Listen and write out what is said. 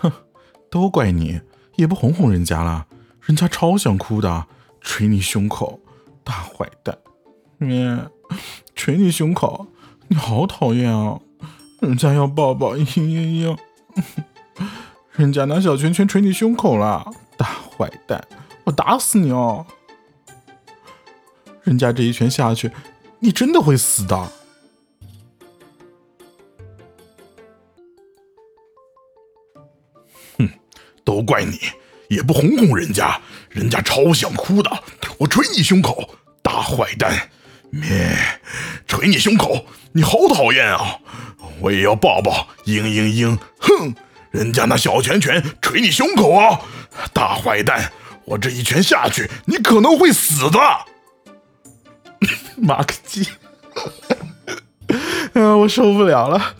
哼，都怪你，也不哄哄人家了，人家超想哭的，捶你胸口，大坏蛋！咩，捶你胸口，你好讨厌啊！人家要抱抱，嘤嘤嘤，人家拿小拳拳捶你胸口了，大坏蛋！我打死你哦！人家这一拳下去，你真的会死的。哼，都怪你，也不哄哄人家，人家超想哭的。我捶你胸口，大坏蛋！咩，捶你胸口，你好讨厌啊！我也要抱抱，嘤嘤嘤！哼，人家那小拳拳捶你胸口啊，大坏蛋！我这一拳下去，你可能会死的。马克基，啊，我受不了了。